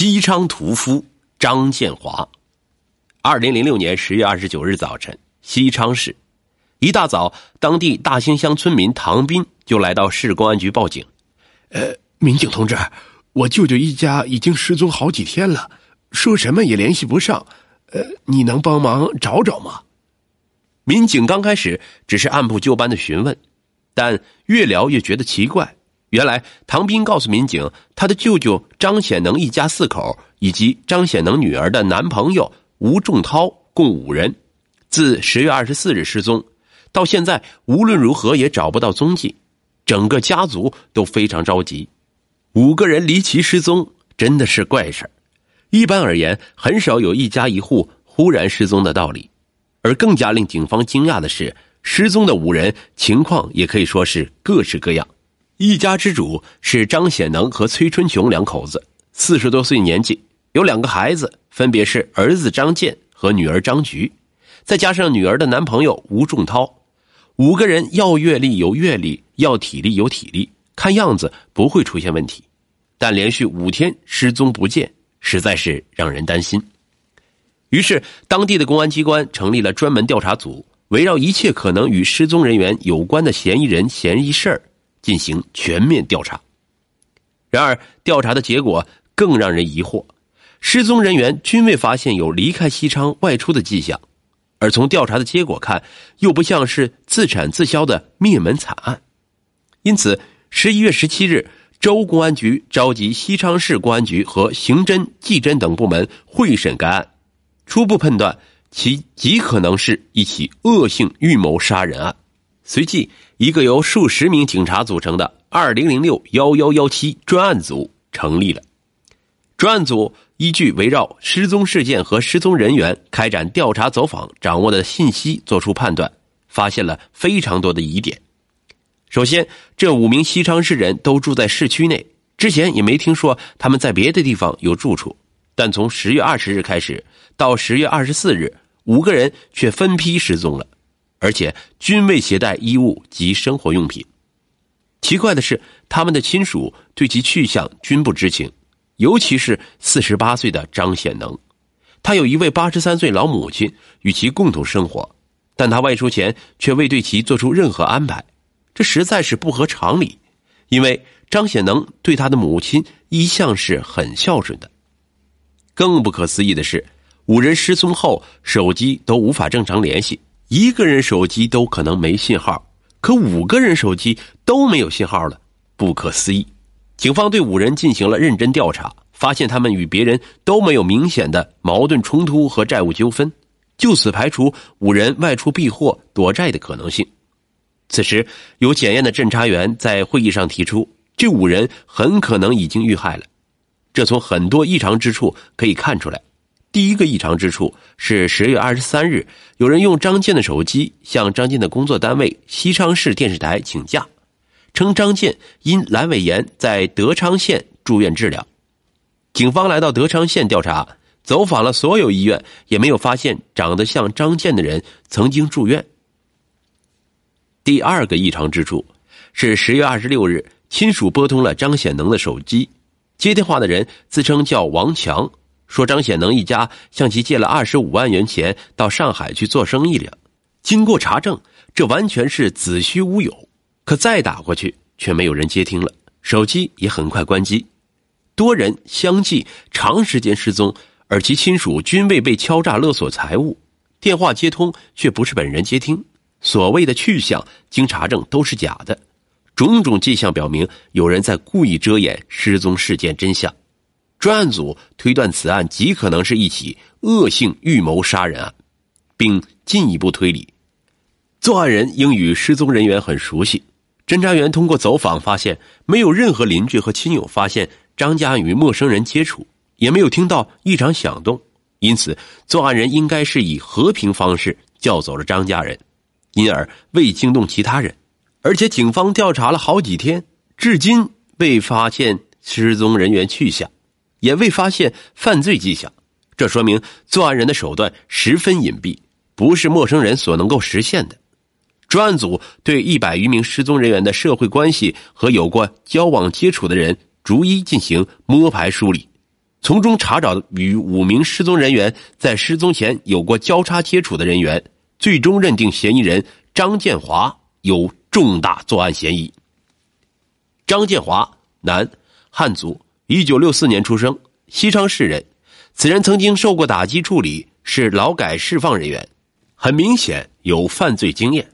西昌屠夫张建华。二零零六年十月二十九日早晨，西昌市一大早，当地大兴乡村民唐斌就来到市公安局报警。呃，民警同志，我舅舅一家已经失踪好几天了，说什么也联系不上。呃，你能帮忙找找吗？民警刚开始只是按部就班的询问，但越聊越觉得奇怪。原来唐斌告诉民警，他的舅舅张显能一家四口以及张显能女儿的男朋友吴仲涛共五人，自十月二十四日失踪，到现在无论如何也找不到踪迹，整个家族都非常着急。五个人离奇失踪真的是怪事一般而言，很少有一家一户忽然失踪的道理。而更加令警方惊讶的是，失踪的五人情况也可以说是各式各样。一家之主是张显能和崔春琼两口子，四十多岁年纪，有两个孩子，分别是儿子张健和女儿张菊，再加上女儿的男朋友吴仲涛，五个人要阅历有阅历，要体力有体力，看样子不会出现问题。但连续五天失踪不见，实在是让人担心。于是，当地的公安机关成立了专门调查组，围绕一切可能与失踪人员有关的嫌疑人、嫌疑事儿。进行全面调查，然而调查的结果更让人疑惑：失踪人员均未发现有离开西昌外出的迹象，而从调查的结果看，又不像是自产自销的灭门惨案。因此，十一月十七日，州公安局召集西昌市公安局和刑侦、技侦等部门会审该案，初步判断其极可能是一起恶性预谋杀人案。随即，一个由数十名警察组成的“二零零六幺幺幺七”专案组成立了。专案组依据围绕失踪事件和失踪人员开展调查走访，掌握的信息作出判断，发现了非常多的疑点。首先，这五名西昌市人都住在市区内，之前也没听说他们在别的地方有住处。但从十月二十日开始到十月二十四日，五个人却分批失踪了。而且均未携带衣物及生活用品。奇怪的是，他们的亲属对其去向均不知情，尤其是四十八岁的张显能，他有一位八十三岁老母亲与其共同生活，但他外出前却未对其做出任何安排，这实在是不合常理。因为张显能对他的母亲一向是很孝顺的。更不可思议的是，五人失踪后手机都无法正常联系。一个人手机都可能没信号，可五个人手机都没有信号了，不可思议。警方对五人进行了认真调查，发现他们与别人都没有明显的矛盾冲突和债务纠纷，就此排除五人外出避祸躲债的可能性。此时，有检验的侦查员在会议上提出，这五人很可能已经遇害了。这从很多异常之处可以看出来。第一个异常之处是十月二十三日，有人用张健的手机向张健的工作单位西昌市电视台请假，称张健因阑尾炎在德昌县住院治疗。警方来到德昌县调查，走访了所有医院，也没有发现长得像张健的人曾经住院。第二个异常之处是十月二十六日，亲属拨通了张显能的手机，接电话的人自称叫王强。说张显能一家向其借了二十五万元钱到上海去做生意了，经过查证，这完全是子虚乌有。可再打过去，却没有人接听了，手机也很快关机。多人相继长时间失踪，而其亲属均未被敲诈勒索财物，电话接通却不是本人接听，所谓的去向经查证都是假的，种种迹象表明有人在故意遮掩失踪事件真相。专案组推断此案极可能是一起恶性预谋杀人案，并进一步推理，作案人应与失踪人员很熟悉。侦查员通过走访发现，没有任何邻居和亲友发现张家与陌生人接触，也没有听到异常响动，因此作案人应该是以和平方式叫走了张家人，因而未惊动其他人。而且警方调查了好几天，至今未发现失踪人员去向。也未发现犯罪迹象，这说明作案人的手段十分隐蔽，不是陌生人所能够实现的。专案组对一百余名失踪人员的社会关系和有过交往接触的人逐一进行摸排梳理，从中查找与五名失踪人员在失踪前有过交叉接触的人员，最终认定嫌疑人张建华有重大作案嫌疑。张建华，男，汉族，一九六四年出生，西昌市人。此人曾经受过打击处理，是劳改释放人员，很明显有犯罪经验。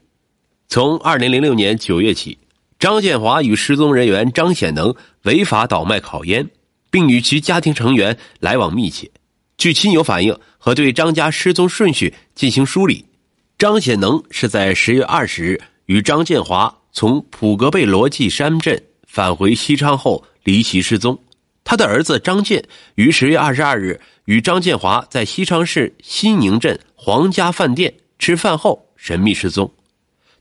从二零零六年九月起，张建华与失踪人员张显能违法倒卖烤烟。并与其家庭成员来往密切。据亲友反映和对张家失踪顺序进行梳理，张显能是在十月二十日与张建华从普格贝罗季山镇返回西昌后离奇失踪。他的儿子张建于十月二十二日与张建华在西昌市西宁镇皇家饭店吃饭后神秘失踪。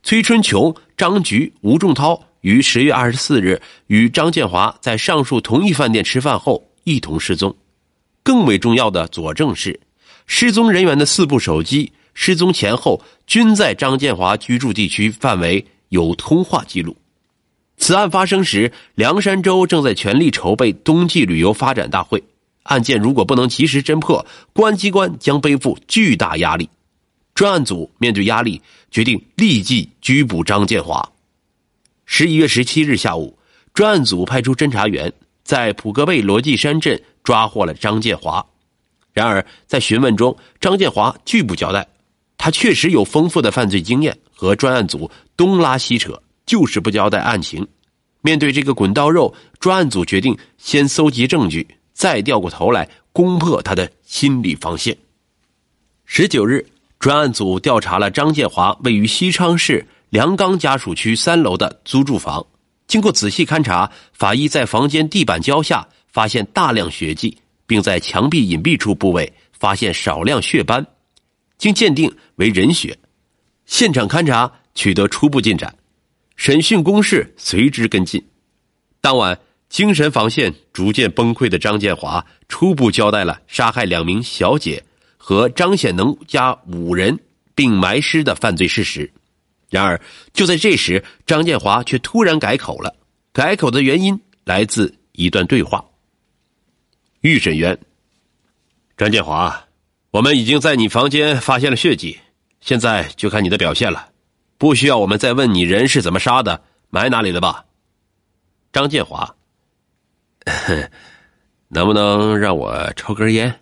崔春琼、张菊、吴仲涛。于十月二十四日与张建华在上述同一饭店吃饭后一同失踪。更为重要的佐证是，失踪人员的四部手机失踪前后均在张建华居住地区范围有通话记录。此案发生时，凉山州正在全力筹备冬季旅游发展大会，案件如果不能及时侦破，公安机关将背负巨大压力。专案组面对压力，决定立即拘捕张建华。十一月十七日下午，专案组派出侦查员在普格贝罗季山镇抓获了张建华。然而，在询问中，张建华拒不交代。他确实有丰富的犯罪经验，和专案组东拉西扯，就是不交代案情。面对这个滚刀肉，专案组决定先搜集证据，再掉过头来攻破他的心理防线。十九日，专案组调查了张建华位于西昌市。梁刚家属区三楼的租住房，经过仔细勘查，法医在房间地板胶下发现大量血迹，并在墙壁隐蔽处部位发现少量血斑，经鉴定为人血。现场勘查取得初步进展，审讯攻势随之跟进。当晚，精神防线逐渐崩溃的张建华初步交代了杀害两名小姐和张显能家五人并埋尸的犯罪事实。然而，就在这时，张建华却突然改口了。改口的原因来自一段对话。预审员：张建华，我们已经在你房间发现了血迹，现在就看你的表现了。不需要我们再问你人是怎么杀的，埋哪里了吧？张建华：能不能让我抽根烟？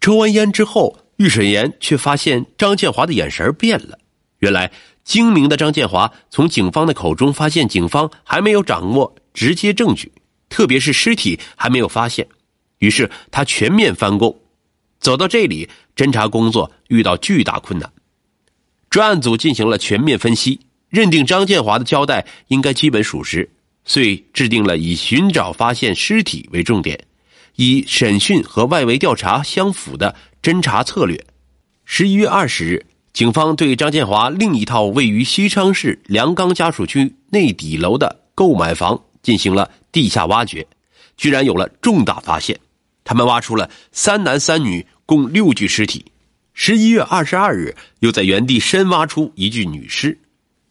抽完烟之后，预审员却发现张建华的眼神变了。原来。精明的张建华从警方的口中发现，警方还没有掌握直接证据，特别是尸体还没有发现，于是他全面翻供。走到这里，侦查工作遇到巨大困难。专案组进行了全面分析，认定张建华的交代应该基本属实，遂制定了以寻找发现尸体为重点，以审讯和外围调查相符的侦查策略。十一月二十日。警方对张建华另一套位于西昌市梁岗家属区内底楼的购买房进行了地下挖掘，居然有了重大发现。他们挖出了三男三女共六具尸体。十一月二十二日，又在原地深挖出一具女尸，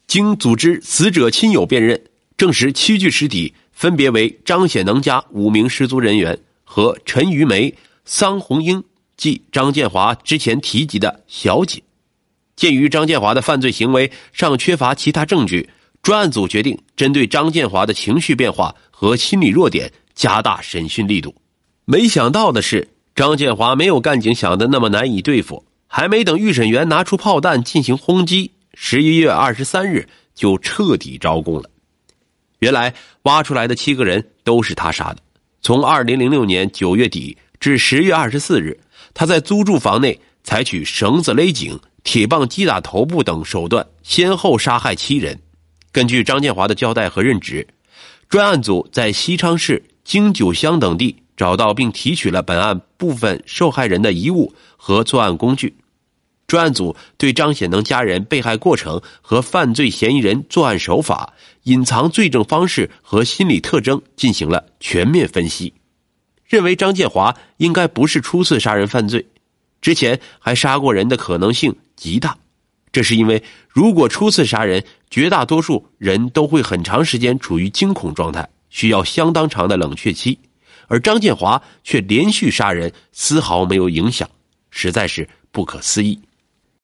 经组织死者亲友辨认，证实七具尸体分别为张显能家五名失足人员和陈玉梅、桑红英，即张建华之前提及的小姐。鉴于张建华的犯罪行为尚缺乏其他证据，专案组决定针对张建华的情绪变化和心理弱点加大审讯力度。没想到的是，张建华没有干警想的那么难以对付，还没等预审员拿出炮弹进行轰击，十一月二十三日就彻底招供了。原来挖出来的七个人都是他杀的。从二零零六年九月底至十月二十四日，他在租住房内采取绳子勒颈。铁棒击打头部等手段，先后杀害七人。根据张建华的交代和任职，专案组在西昌市京九乡等地找到并提取了本案部分受害人的遗物和作案工具。专案组对张显能家人被害过程和犯罪嫌疑人作案手法、隐藏罪证方式和心理特征进行了全面分析，认为张建华应该不是初次杀人犯罪。之前还杀过人的可能性极大，这是因为如果初次杀人，绝大多数人都会很长时间处于惊恐状态，需要相当长的冷却期，而张建华却连续杀人，丝毫没有影响，实在是不可思议。